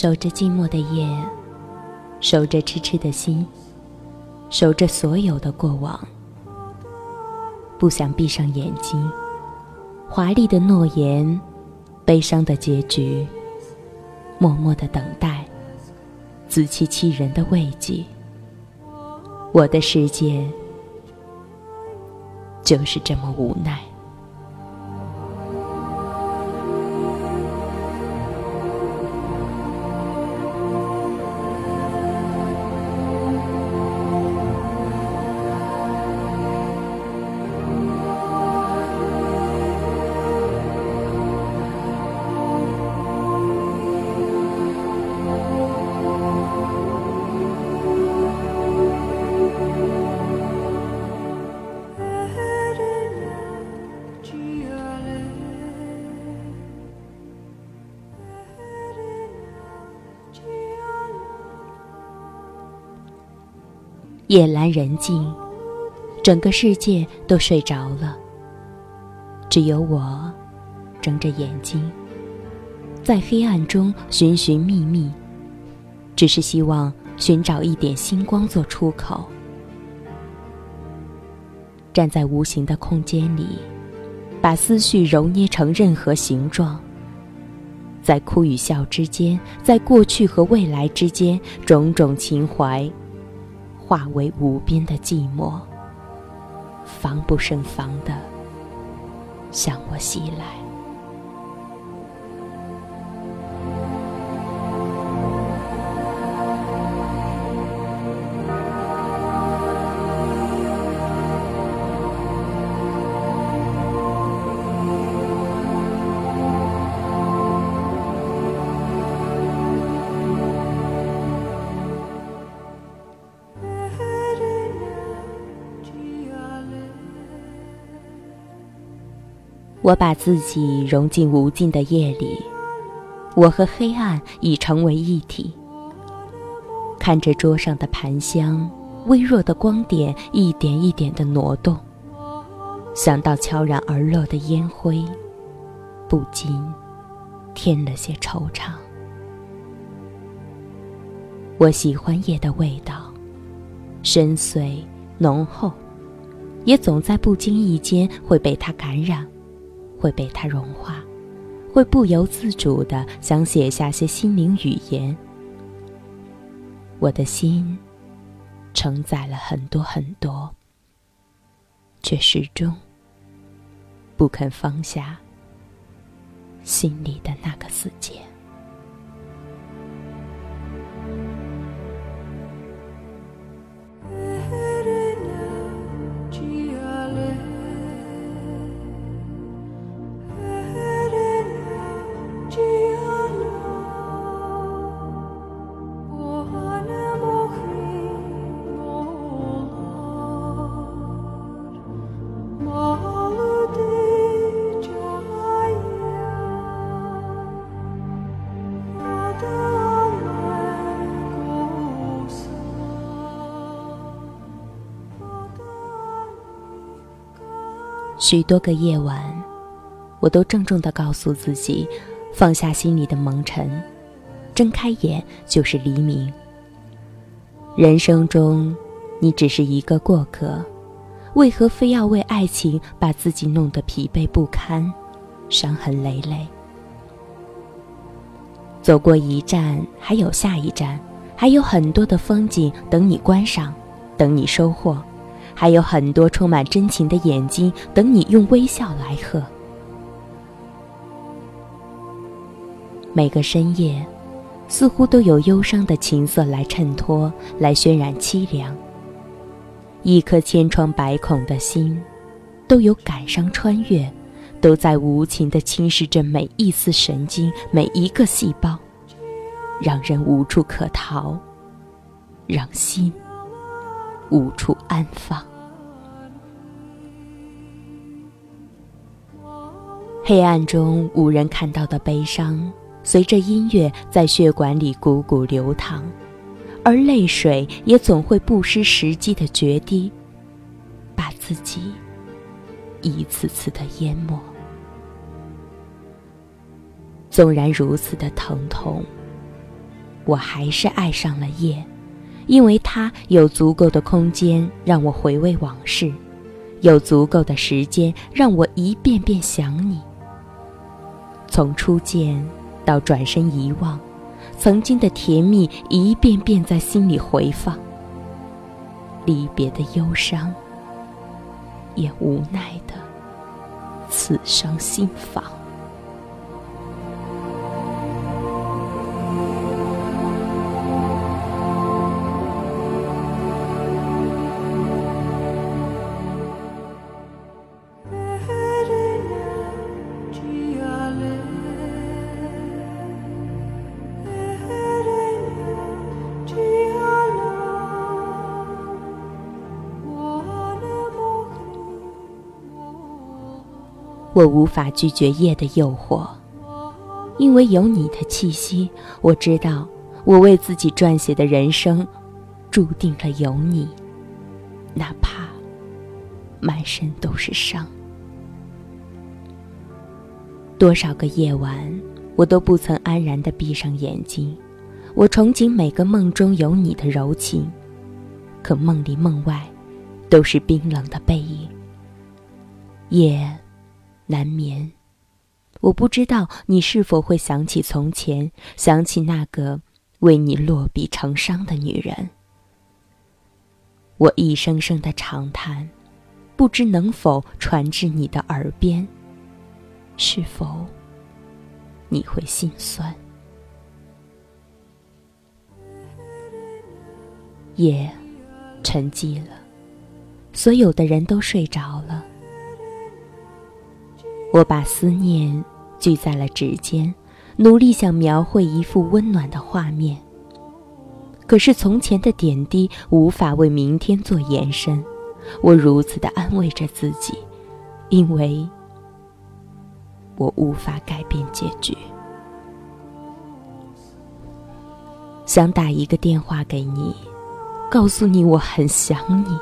守着寂寞的夜，守着痴痴的心，守着所有的过往。不想闭上眼睛，华丽的诺言，悲伤的结局，默默的等待，自欺欺人的慰藉。我的世界就是这么无奈。夜阑人静，整个世界都睡着了，只有我睁着眼睛，在黑暗中寻寻觅觅，只是希望寻找一点星光做出口。站在无形的空间里，把思绪揉捏成任何形状，在哭与笑之间，在过去和未来之间，种种情怀。化为无边的寂寞，防不胜防的向我袭来。我把自己融进无尽的夜里，我和黑暗已成为一体。看着桌上的盘香，微弱的光点一点一点的挪动，想到悄然而落的烟灰，不禁添了些惆怅。我喜欢夜的味道，深邃浓厚，也总在不经意间会被它感染。会被它融化，会不由自主的想写下些心灵语言。我的心承载了很多很多，却始终不肯放下心里的那个死结。许多个夜晚，我都郑重地告诉自己，放下心里的蒙尘，睁开眼就是黎明。人生中，你只是一个过客，为何非要为爱情把自己弄得疲惫不堪、伤痕累累？走过一站，还有下一站，还有很多的风景等你观赏，等你收获。还有很多充满真情的眼睛等你用微笑来喝。每个深夜，似乎都有忧伤的琴瑟来衬托，来渲染凄凉。一颗千疮百孔的心，都有感伤穿越，都在无情的侵蚀着每一丝神经，每一个细胞，让人无处可逃，让心无处安放。黑暗中无人看到的悲伤，随着音乐在血管里汩汩流淌，而泪水也总会不失时机的决堤，把自己一次次的淹没。纵然如此的疼痛，我还是爱上了夜，因为它有足够的空间让我回味往事，有足够的时间让我一遍遍想你。从初见到转身遗忘，曾经的甜蜜一遍遍在心里回放。离别的忧伤，也无奈的刺伤心房。我无法拒绝夜的诱惑，因为有你的气息。我知道，我为自己撰写的人生，注定了有你，哪怕满身都是伤。多少个夜晚，我都不曾安然的闭上眼睛。我憧憬每个梦中有你的柔情，可梦里梦外，都是冰冷的背影。夜。难眠，我不知道你是否会想起从前，想起那个为你落笔成伤的女人。我一声声的长叹，不知能否传至你的耳边。是否你会心酸？夜沉寂了，所有的人都睡着了。我把思念聚在了指尖，努力想描绘一幅温暖的画面。可是从前的点滴无法为明天做延伸，我如此的安慰着自己，因为我无法改变结局。想打一个电话给你，告诉你我很想你。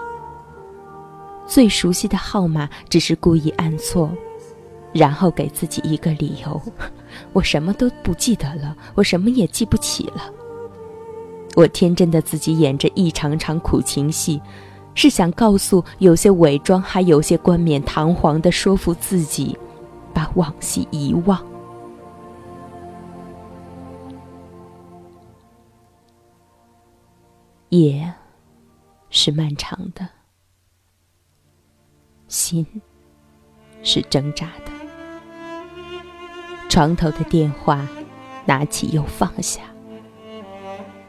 最熟悉的号码，只是故意按错。然后给自己一个理由，我什么都不记得了，我什么也记不起了。我天真的自己演着一场场苦情戏，是想告诉有些伪装，还有些冠冕堂皇的说服自己，把往昔遗忘。夜是漫长的，心是挣扎的。床头的电话，拿起又放下。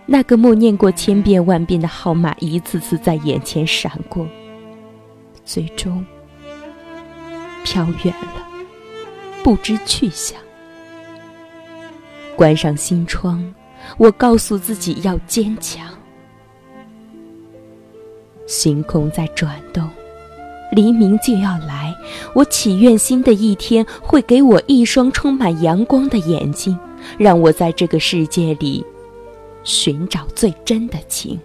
那个默念过千遍万遍的号码，一次次在眼前闪过，最终飘远了，不知去向。关上心窗，我告诉自己要坚强。星空在转动。黎明就要来，我祈愿新的一天会给我一双充满阳光的眼睛，让我在这个世界里寻找最真的情。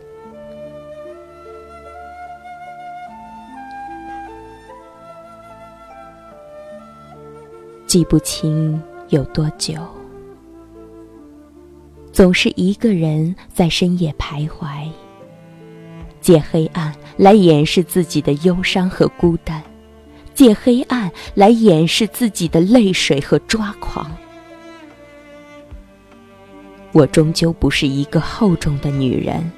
记不清有多久，总是一个人在深夜徘徊。借黑暗来掩饰自己的忧伤和孤单，借黑暗来掩饰自己的泪水和抓狂。我终究不是一个厚重的女人，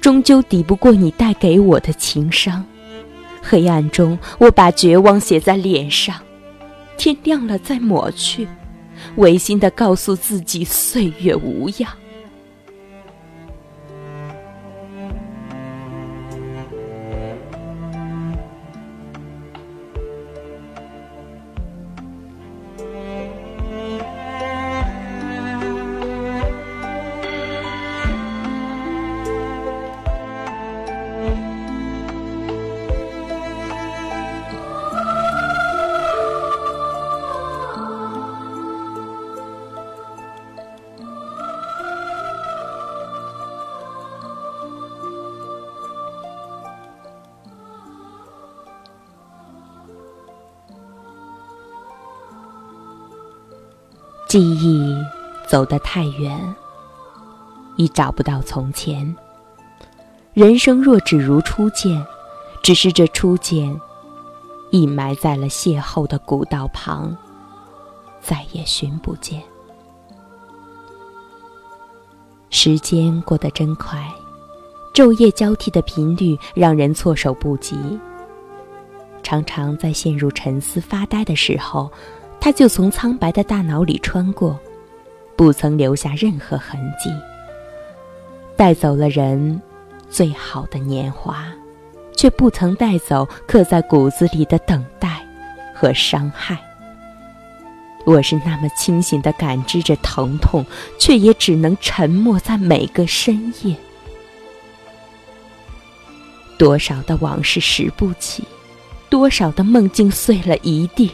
终究抵不过你带给我的情伤。黑暗中，我把绝望写在脸上，天亮了再抹去，违心的告诉自己岁月无恙。记忆走得太远，已找不到从前。人生若只如初见，只是这初见，已埋在了邂逅的古道旁，再也寻不见。时间过得真快，昼夜交替的频率让人措手不及。常常在陷入沉思发呆的时候，它就从苍白的大脑里穿过，不曾留下任何痕迹，带走了人最好的年华，却不曾带走刻在骨子里的等待和伤害。我是那么清醒地感知着疼痛，却也只能沉默在每个深夜。多少的往事拾不起，多少的梦境碎了一地，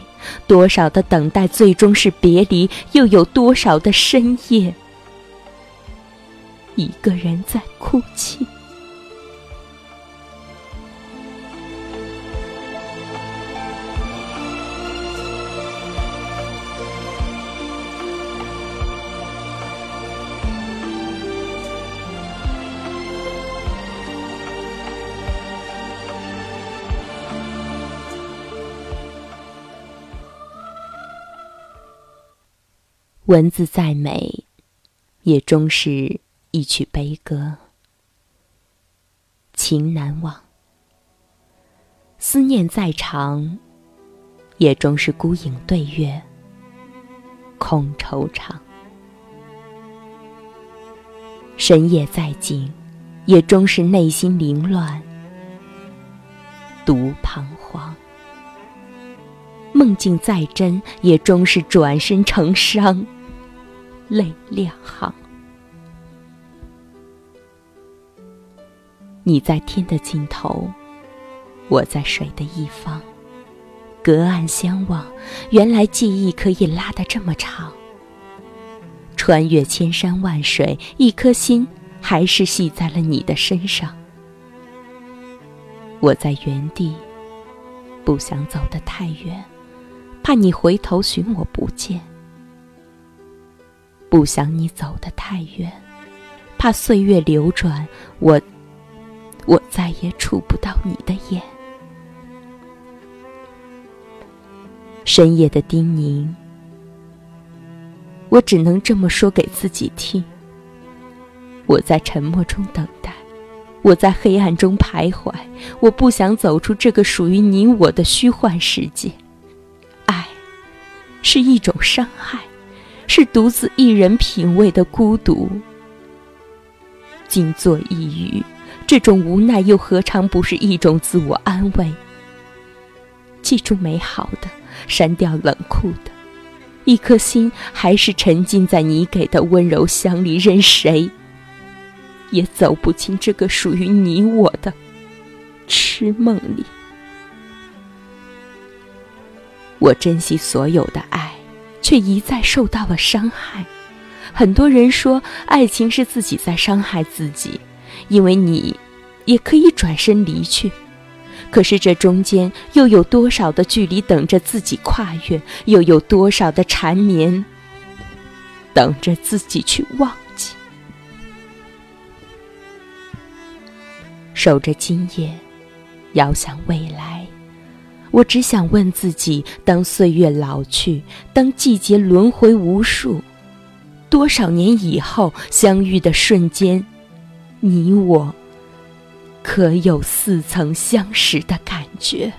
多少的等待最终是别离，又有多少的深夜，一个人在哭泣。文字再美，也终是一曲悲歌。情难忘，思念再长，也终是孤影对月，空惆怅。深夜再静，也终是内心凌乱，独彷徨。梦境再真，也终是转身成伤。泪两行，你在天的尽头，我在水的一方，隔岸相望。原来记忆可以拉得这么长，穿越千山万水，一颗心还是系在了你的身上。我在原地，不想走得太远，怕你回头寻我不见。不想你走得太远，怕岁月流转，我我再也触不到你的眼。深夜的叮咛，我只能这么说给自己听。我在沉默中等待，我在黑暗中徘徊，我不想走出这个属于你我的虚幻世界。爱，是一种伤害。是独自一人品味的孤独，静坐一隅，这种无奈又何尝不是一种自我安慰？记住美好的，删掉冷酷的，一颗心还是沉浸在你给的温柔乡里，任谁也走不进这个属于你我的痴梦里。我珍惜所有的爱。却一再受到了伤害。很多人说，爱情是自己在伤害自己，因为你也可以转身离去。可是这中间又有多少的距离等着自己跨越？又有多少的缠绵等着自己去忘记？守着今夜，遥想未来。我只想问自己：当岁月老去，当季节轮回无数，多少年以后相遇的瞬间，你我可有似曾相识的感觉？